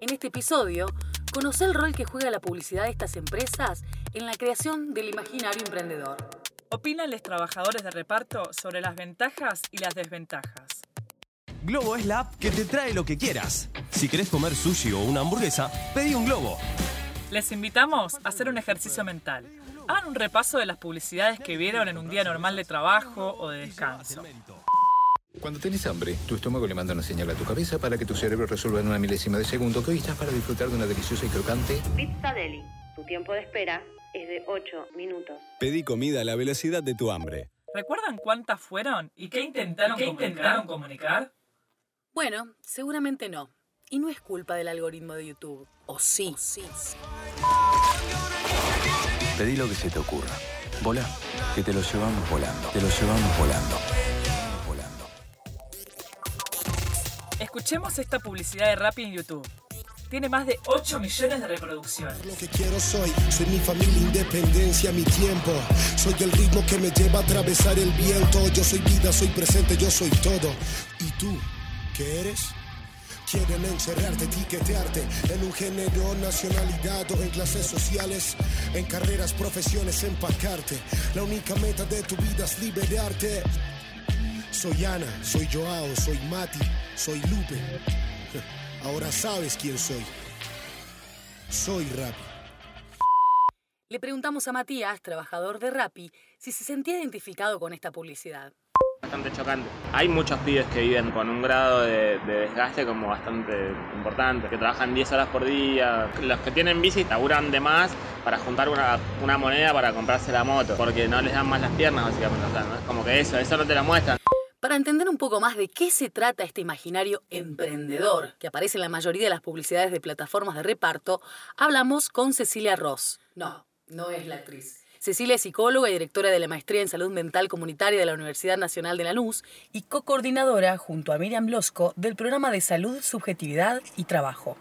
En este episodio, conoce el rol que juega la publicidad de estas empresas en la creación del imaginario emprendedor. Opinan los trabajadores de reparto sobre las ventajas y las desventajas. Globo es la app que te trae lo que quieras. Si querés comer sushi o una hamburguesa, pedí un globo. Les invitamos a hacer un ejercicio mental. Hagan un repaso de las publicidades que vieron en un día normal de trabajo o de descanso. Cuando tenés hambre, tu estómago le manda una señal a tu cabeza para que tu cerebro resuelva en una milésima de segundo que hoy estás para disfrutar de una deliciosa y crocante. Pizza Deli. Tu tiempo de espera es de 8 minutos. Pedí comida a la velocidad de tu hambre. ¿Recuerdan cuántas fueron y qué intentaron, ¿Qué intentaron comunicar? Bueno, seguramente no. Y no es culpa del algoritmo de YouTube. O sí. sí. Pedí lo que se te ocurra. Volá, que te lo llevamos volando. Te lo llevamos. Volando. Escuchemos esta publicidad de Rappi en YouTube. Tiene más de 8 millones de reproducciones. Lo que quiero soy, soy mi familia, independencia, mi tiempo. Soy el ritmo que me lleva a atravesar el viento. Yo soy vida, soy presente, yo soy todo. ¿Y tú, qué eres? Quieren encerrarte, etiquetearte en un género, nacionalidad o en clases sociales, en carreras, profesiones, empacarte. La única meta de tu vida es liberarte. Soy Ana, soy Joao, soy Mati, soy Lupe. Ahora sabes quién soy. Soy Rappi. Le preguntamos a Matías, trabajador de Rappi, si se sentía identificado con esta publicidad. Bastante chocante. Hay muchos pibes que viven con un grado de, de desgaste como bastante importante, que trabajan 10 horas por día. Los que tienen bici laburan de más para juntar una, una moneda para comprarse la moto, porque no les dan más las piernas básicamente. O sea, ¿no? Es como que eso, eso no te lo muestran. Para entender un poco más de qué se trata este imaginario emprendedor que aparece en la mayoría de las publicidades de plataformas de reparto, hablamos con Cecilia Ross. No, no es la actriz. Cecilia es psicóloga y directora de la Maestría en Salud Mental Comunitaria de la Universidad Nacional de Lanús y co-coordinadora, junto a Miriam Blosco, del programa de Salud, Subjetividad y Trabajo.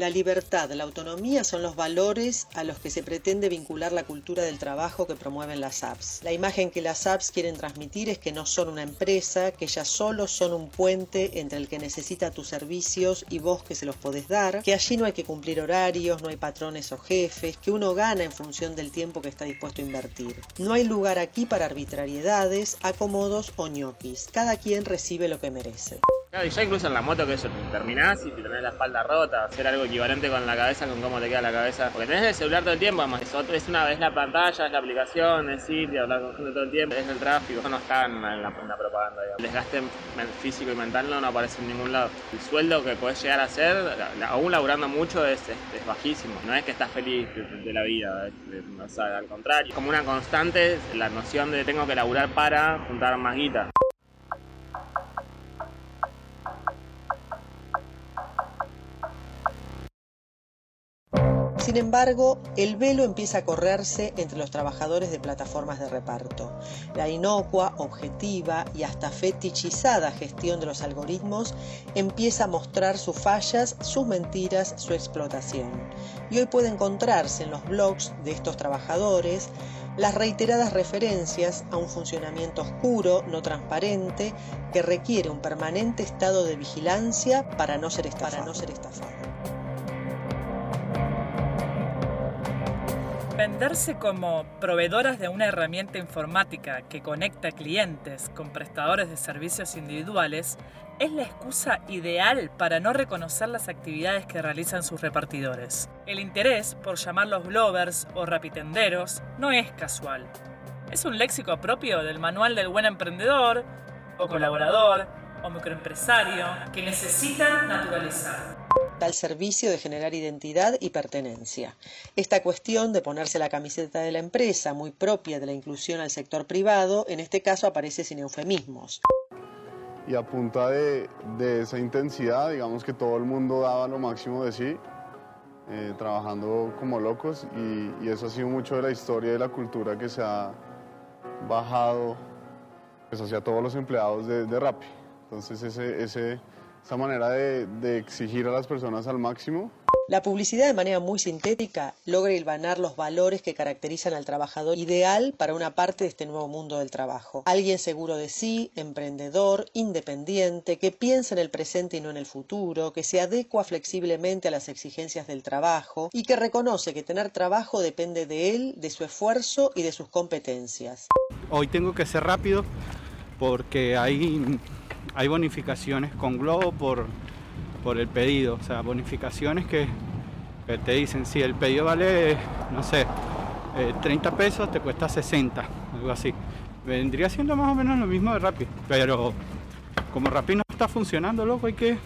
La libertad, la autonomía son los valores a los que se pretende vincular la cultura del trabajo que promueven las apps. La imagen que las apps quieren transmitir es que no son una empresa, que ellas solo son un puente entre el que necesita tus servicios y vos que se los podés dar, que allí no hay que cumplir horarios, no hay patrones o jefes, que uno gana en función del tiempo que está dispuesto a invertir. No hay lugar aquí para arbitrariedades, acomodos o ñoquis. Cada quien recibe lo que merece. Claro, y ya incluso en la moto que eso, terminás y te tenés la espalda rota, hacer algo equivalente con la cabeza, con cómo te queda la cabeza. Porque tenés el celular todo el tiempo, además, es, otro, es una vez la pantalla, es la aplicación, es sitio, hablar con gente todo el tiempo, es el tráfico, no está en la, en la propaganda. Digamos. El desgaste físico y mental no, aparece en ningún lado. El sueldo que podés llegar a hacer, aún laburando mucho, es, es, es bajísimo. No es que estás feliz de, de la vida, es, o sea, al contrario. Como una constante, la noción de tengo que laburar para juntar más guita. Sin embargo, el velo empieza a correrse entre los trabajadores de plataformas de reparto. La inocua, objetiva y hasta fetichizada gestión de los algoritmos empieza a mostrar sus fallas, sus mentiras, su explotación. Y hoy puede encontrarse en los blogs de estos trabajadores las reiteradas referencias a un funcionamiento oscuro, no transparente, que requiere un permanente estado de vigilancia para no ser estafado. Venderse como proveedoras de una herramienta informática que conecta clientes con prestadores de servicios individuales es la excusa ideal para no reconocer las actividades que realizan sus repartidores. El interés por llamarlos Glovers o rapitenderos no es casual. Es un léxico propio del manual del buen emprendedor o colaborador o microempresario que necesitan naturalizar al servicio de generar identidad y pertenencia. Esta cuestión de ponerse la camiseta de la empresa, muy propia de la inclusión al sector privado, en este caso aparece sin eufemismos. Y a punta de, de esa intensidad, digamos que todo el mundo daba lo máximo de sí, eh, trabajando como locos, y, y, eso ha sido mucho de la historia y de la cultura que se ha bajado pues, hacia todos los empleados de, de Rappi. Entonces ese, ese esa manera de, de, exigir a las personas al máximo. La publicidad de manera muy sintética logra hilvanar los valores que caracterizan al trabajador ideal para una parte de este nuevo mundo del trabajo. Alguien seguro de sí, emprendedor, independiente, que piensa en el presente y no en el futuro, que se adecua flexiblemente a las exigencias del trabajo y que reconoce que tener trabajo depende de él, de su esfuerzo y de sus competencias. Hoy tengo que ser rápido porque hay, hay bonificaciones con Globo por, por el pedido, o sea, bonificaciones que, te dicen si el pedido vale, no sé, 30 eh, pesos, te cuesta 60, algo así. Vendría siendo más o menos lo mismo de Rappi, pero como Rappi no está funcionando, loco, hay que,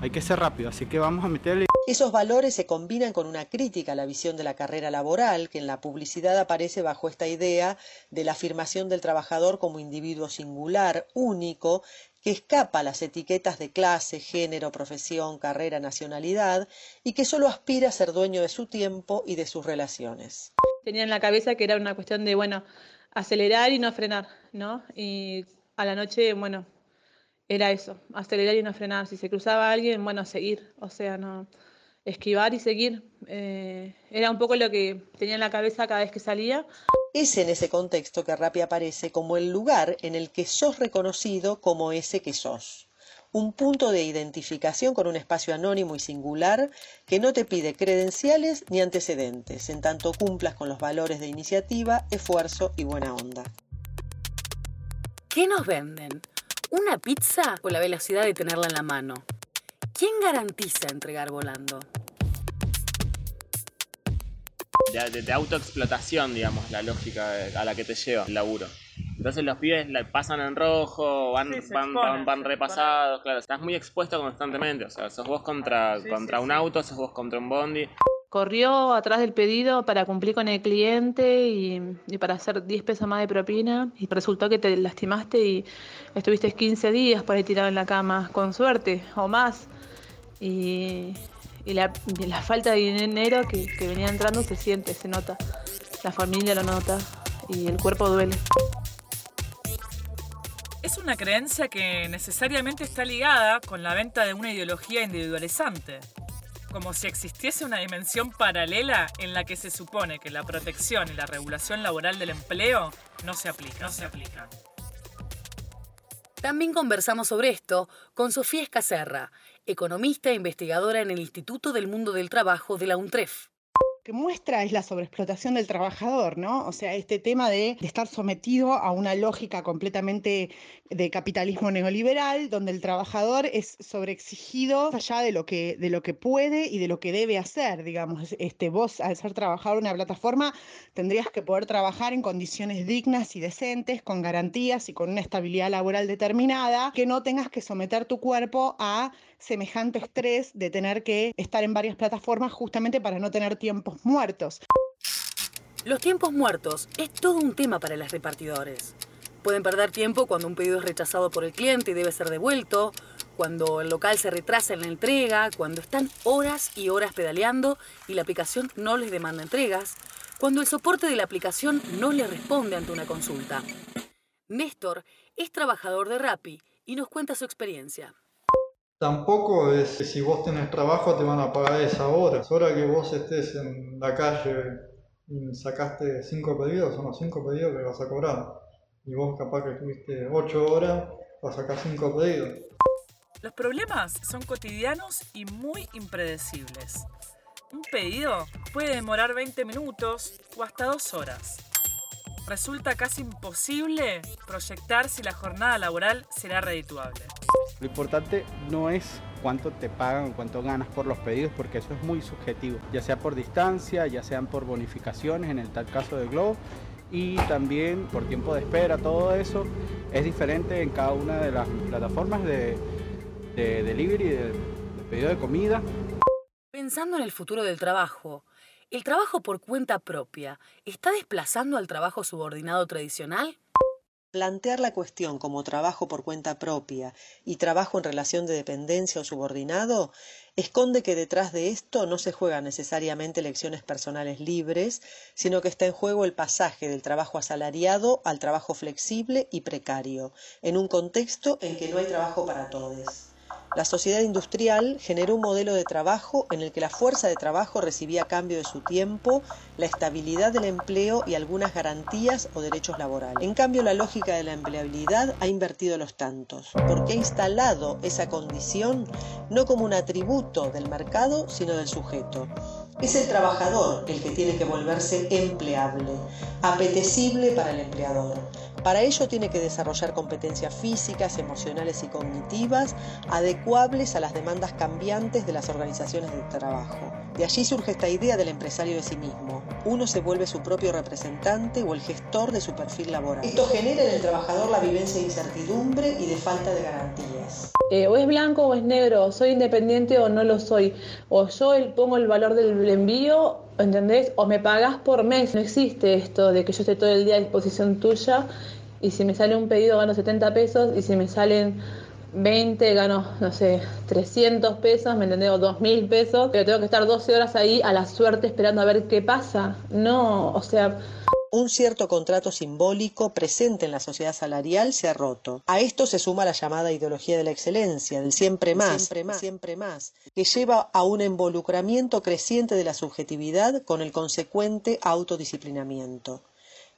hay que ser rápido, así que vamos a meterle... Esos valores se combinan con una crítica a la visión de la carrera laboral, que en la publicidad aparece bajo esta idea de la afirmación del trabajador como individuo singular, único, que escapa a las etiquetas de clase, género, profesión, carrera, nacionalidad, y que solo aspira a ser dueño de su tiempo y de sus relaciones. Tenía en la cabeza que era una cuestión de, bueno, acelerar y no frenar, ¿no? Y a la noche, bueno, era eso, acelerar y no frenar. Si se cruzaba alguien, bueno, seguir, o sea, no esquivar y seguir. Eh, era un poco lo que tenía en la cabeza cada vez que salía. Es en ese contexto que Rappi aparece como el lugar en el que sos reconocido como ese que sos. Un punto de identificación con un espacio anónimo y singular que no te pide credenciales ni antecedentes, en tanto cumplas con los valores de iniciativa, esfuerzo y buena onda. ¿Qué nos venden? ¿Una pizza o la velocidad de tenerla en la mano? ¿Quién garantiza entregar volando? de, autoexplotación, digamos, la lógica a la que te lleva el laburo. Entonces los pibes pasan en rojo, van, van, van, repasados, claro, estás muy expuesto constantemente, o sea, sos vos contra, contra un auto, sos vos contra un bondi. Corrió atrás del pedido para cumplir con el cliente y, y, para hacer 10 pesos más de propina y resultó que te lastimaste y estuviste 15 días por ahí tirado en la cama, con suerte o más. Y, y la, falta de dinero que, que venía entrando se siente, se nota. La familia lo nota y el cuerpo duele. Es una creencia que necesariamente está ligada con la venta de una ideología individualizante, como si existiese una dimensión paralela en la que se supone que la protección y la regulación laboral del empleo no se aplican. No se aplican. También conversamos sobre esto con Sofía Escacerra, economista e investigadora en el Instituto del Mundo del Trabajo de la UNTREF que muestra es la sobreexplotación del trabajador, ¿no? O sea, este tema de, estar sometido a una lógica completamente de capitalismo neoliberal, donde el trabajador es sobreexigido allá de lo que, de lo que puede y de lo que debe hacer, digamos. Este, vos, al ser trabajador en una plataforma, tendrías que poder trabajar en condiciones dignas y decentes, con garantías y con una estabilidad laboral determinada, que no tengas que someter tu cuerpo a semejante estrés de tener que estar en varias plataformas justamente para no tener tiempos muertos. Los tiempos muertos es todo un tema para los repartidores. Pueden perder tiempo cuando un pedido es rechazado por el cliente y debe ser devuelto, cuando el local se retrasa en la entrega, cuando están horas y horas pedaleando y la aplicación no les demanda entregas, cuando el soporte de la aplicación no le responde ante una consulta. Néstor es trabajador de Rappi y nos cuenta su experiencia. Tampoco es que si vos tenés trabajo te van a pagar esa hora. Es hora que vos estés en la calle y sacaste cinco pedidos, son los cinco pedidos que vas a cobrar. Y vos capaz que tuviste ocho horas, vas a sacar cinco pedidos. Los problemas son cotidianos y muy impredecibles. Un pedido puede demorar 20 minutos o hasta dos horas. Resulta casi imposible proyectar si la jornada laboral será redituable. Lo importante no es cuánto te pagan o cuánto ganas por los pedidos, porque eso es muy subjetivo, ya sea por distancia, ya sean por bonificaciones, en el tal caso de Globo, y también por tiempo de espera, todo eso es diferente en cada una de las plataformas de, de delivery, de, de pedido de comida. Pensando en el futuro del trabajo, ¿el trabajo por cuenta propia está desplazando al trabajo subordinado tradicional? Plantear la cuestión como trabajo por cuenta propia y trabajo en relación de dependencia o subordinado esconde que detrás de esto no se juegan necesariamente elecciones personales libres, sino que está en juego el pasaje del trabajo asalariado al trabajo flexible y precario, en un contexto en que no hay trabajo para todos. La sociedad industrial generó un modelo de trabajo en el que la fuerza de trabajo recibía a cambio de su tiempo, la estabilidad del empleo y algunas garantías o derechos laborales. En cambio, la lógica de la empleabilidad ha invertido los tantos, porque ha instalado esa condición no como un atributo del mercado, sino del sujeto. Es el trabajador el que tiene que volverse empleable, apetecible para el empleador. Para ello tiene que desarrollar competencias físicas, emocionales y cognitivas adecuables a las demandas cambiantes de las organizaciones de trabajo. De allí surge esta idea del empresario de sí mismo. Uno se vuelve su propio representante o el gestor de su perfil laboral. Esto genera en el trabajador la vivencia de incertidumbre y de falta de garantías. Eh, o es blanco o es negro, soy independiente o no lo soy, o yo pongo el valor del envío, ¿entendés? O me pagas por mes. No existe esto de que yo esté todo el día a disposición tuya y si me sale un pedido gano 70 pesos y si me salen 20 gano, no sé, 300 pesos, ¿me entendés? O 2.000 pesos, pero tengo que estar 12 horas ahí a la suerte esperando a ver qué pasa. No, o sea... Un cierto contrato simbólico presente en la sociedad salarial se ha roto. A esto se suma la llamada ideología de la excelencia, del siempre más, siempre más, siempre más, que lleva a un involucramiento creciente de la subjetividad con el consecuente autodisciplinamiento.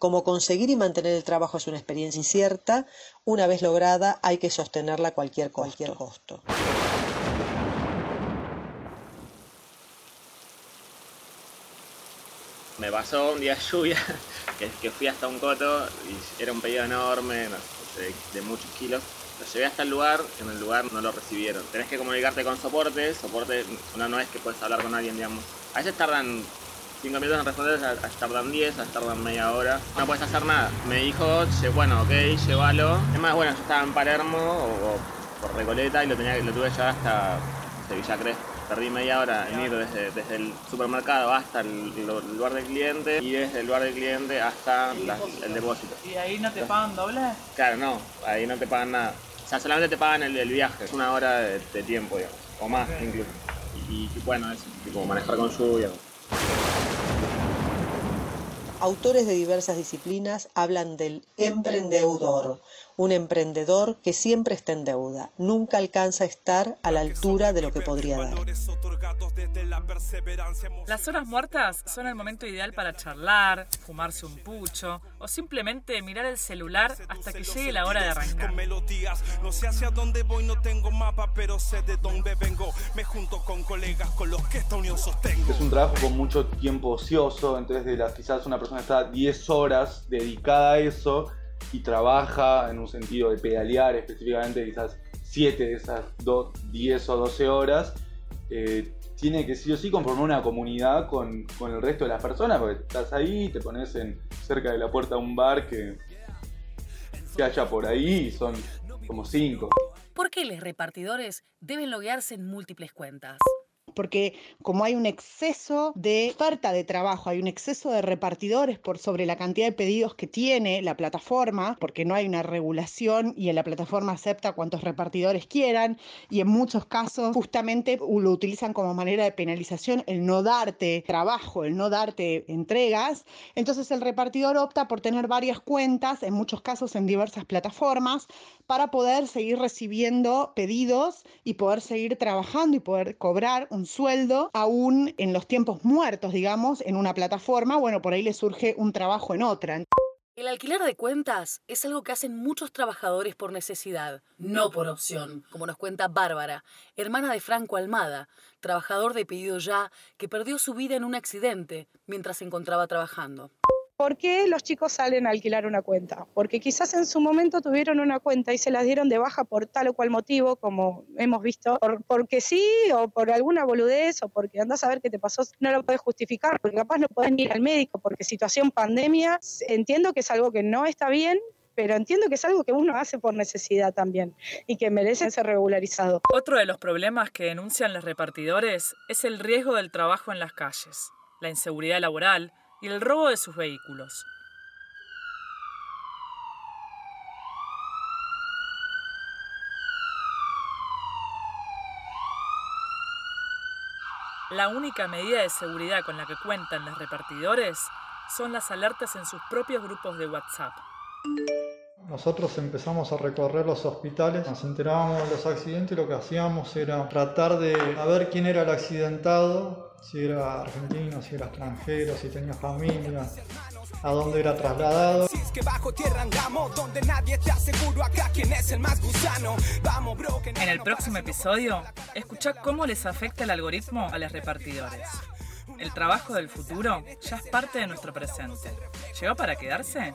Como conseguir y mantener el trabajo es una experiencia incierta, una vez lograda hay que sostenerla a cualquier, cualquier costo. Me pasó un día de lluvia que, que fui hasta un coto y era un pedido enorme, no sé, de, de muchos kilos. Lo llevé hasta el lugar, en el lugar no lo recibieron. Tenés que comunicarte con soporte, soporte no, no es que puedes hablar con alguien, digamos. A veces tardan 5 minutos en responder, a, a tardan 10, a tardan media hora. No puedes hacer nada. Me dijo, "Che, bueno, ok, llévalo. Es más, bueno, yo estaba en Palermo o, o por Recoleta y lo, tenía, lo tuve que llevar hasta no sé, Villa Crespo. Perdí media hora en ir desde, desde el supermercado hasta el, el lugar del cliente y desde el lugar del cliente hasta la- el depósito. ¿Y ahí no te pagan doble? Claro, no, ahí no te pagan nada. O sea, solamente te pagan el, el viaje, es una hora de, de tiempo, digamos, o más incluso. Y, y, bueno, es tipo manejar con lluvia. Autores de diversas disciplinas hablan del emprendedor, un emprendedor que siempre está en deuda, nunca alcanza a estar a la altura de lo que podría dar. Las horas muertas son el momento ideal para charlar, fumarse un pucho o simplemente mirar el celular hasta que llegue la hora de arrancar. No sé hacia dónde voy, no tengo mapa, pero sé de dónde vengo. Me junto con colegas con los que esta unión sostengo. Es un trabajo con mucho tiempo ocioso, entonces de las, quizás una persona está 10 horas dedicada a eso y trabaja en un sentido de pedalear específicamente quizás 7 de esas do- 10 o 12 horas. eh, tiene que sí o sí conformar una comunidad con, con el resto de las personas, porque estás ahí, te pones en, cerca de la puerta de un bar que, que haya por ahí y son como 5. ¿Por qué los repartidores deben loguearse en múltiples cuentas? Porque como hay un exceso de oferta de trabajo, hay un exceso de repartidores por sobre la cantidad de pedidos que tiene la plataforma, porque no hay una regulación y en la plataforma acepta cuantos repartidores quieran y en muchos casos justamente lo utilizan como manera de penalización el no darte trabajo, el no darte entregas, entonces el repartidor opta por tener varias cuentas, en muchos casos en diversas plataformas, para poder seguir recibiendo pedidos y poder seguir trabajando y poder cobrar un sueldo aún en los tiempos muertos, digamos, en una plataforma, bueno, por ahí le surge un trabajo en otra. El alquiler de cuentas es algo que hacen muchos trabajadores por necesidad, no por opción, como nos cuenta Bárbara, hermana de Franco Almada, trabajador de pedido ya, que perdió su vida en un accidente mientras se encontraba trabajando. ¿Por qué los chicos salen a alquilar una cuenta? Porque quizás en su momento tuvieron una cuenta y se la dieron de baja por tal o cual motivo, como hemos visto, por- porque sí o por alguna boludez o porque andás a ver qué te pasó, no lo puedes justificar, porque capaz no podés ir al médico porque situación pandemia, entiendo que es algo que no está bien, pero entiendo que es algo que uno hace por necesidad también y que merece ser regularizado. Otro de los problemas que denuncian los repartidores es el riesgo del trabajo en las calles, la inseguridad laboral y el robo de sus vehículos. La única medida de seguridad con la que cuentan los repartidores son las alertas en sus propios grupos de WhatsApp. Nosotros empezamos a recorrer los hospitales, nos enterábamos de los accidentes y lo que hacíamos era tratar de ver quién era el accidentado, si era argentino, si era extranjero, si tenía familia, a dónde era trasladado. En el próximo episodio, escucha cómo les afecta el algoritmo a los repartidores. El trabajo del futuro ya es parte de nuestro presente. ¿Llegó para quedarse?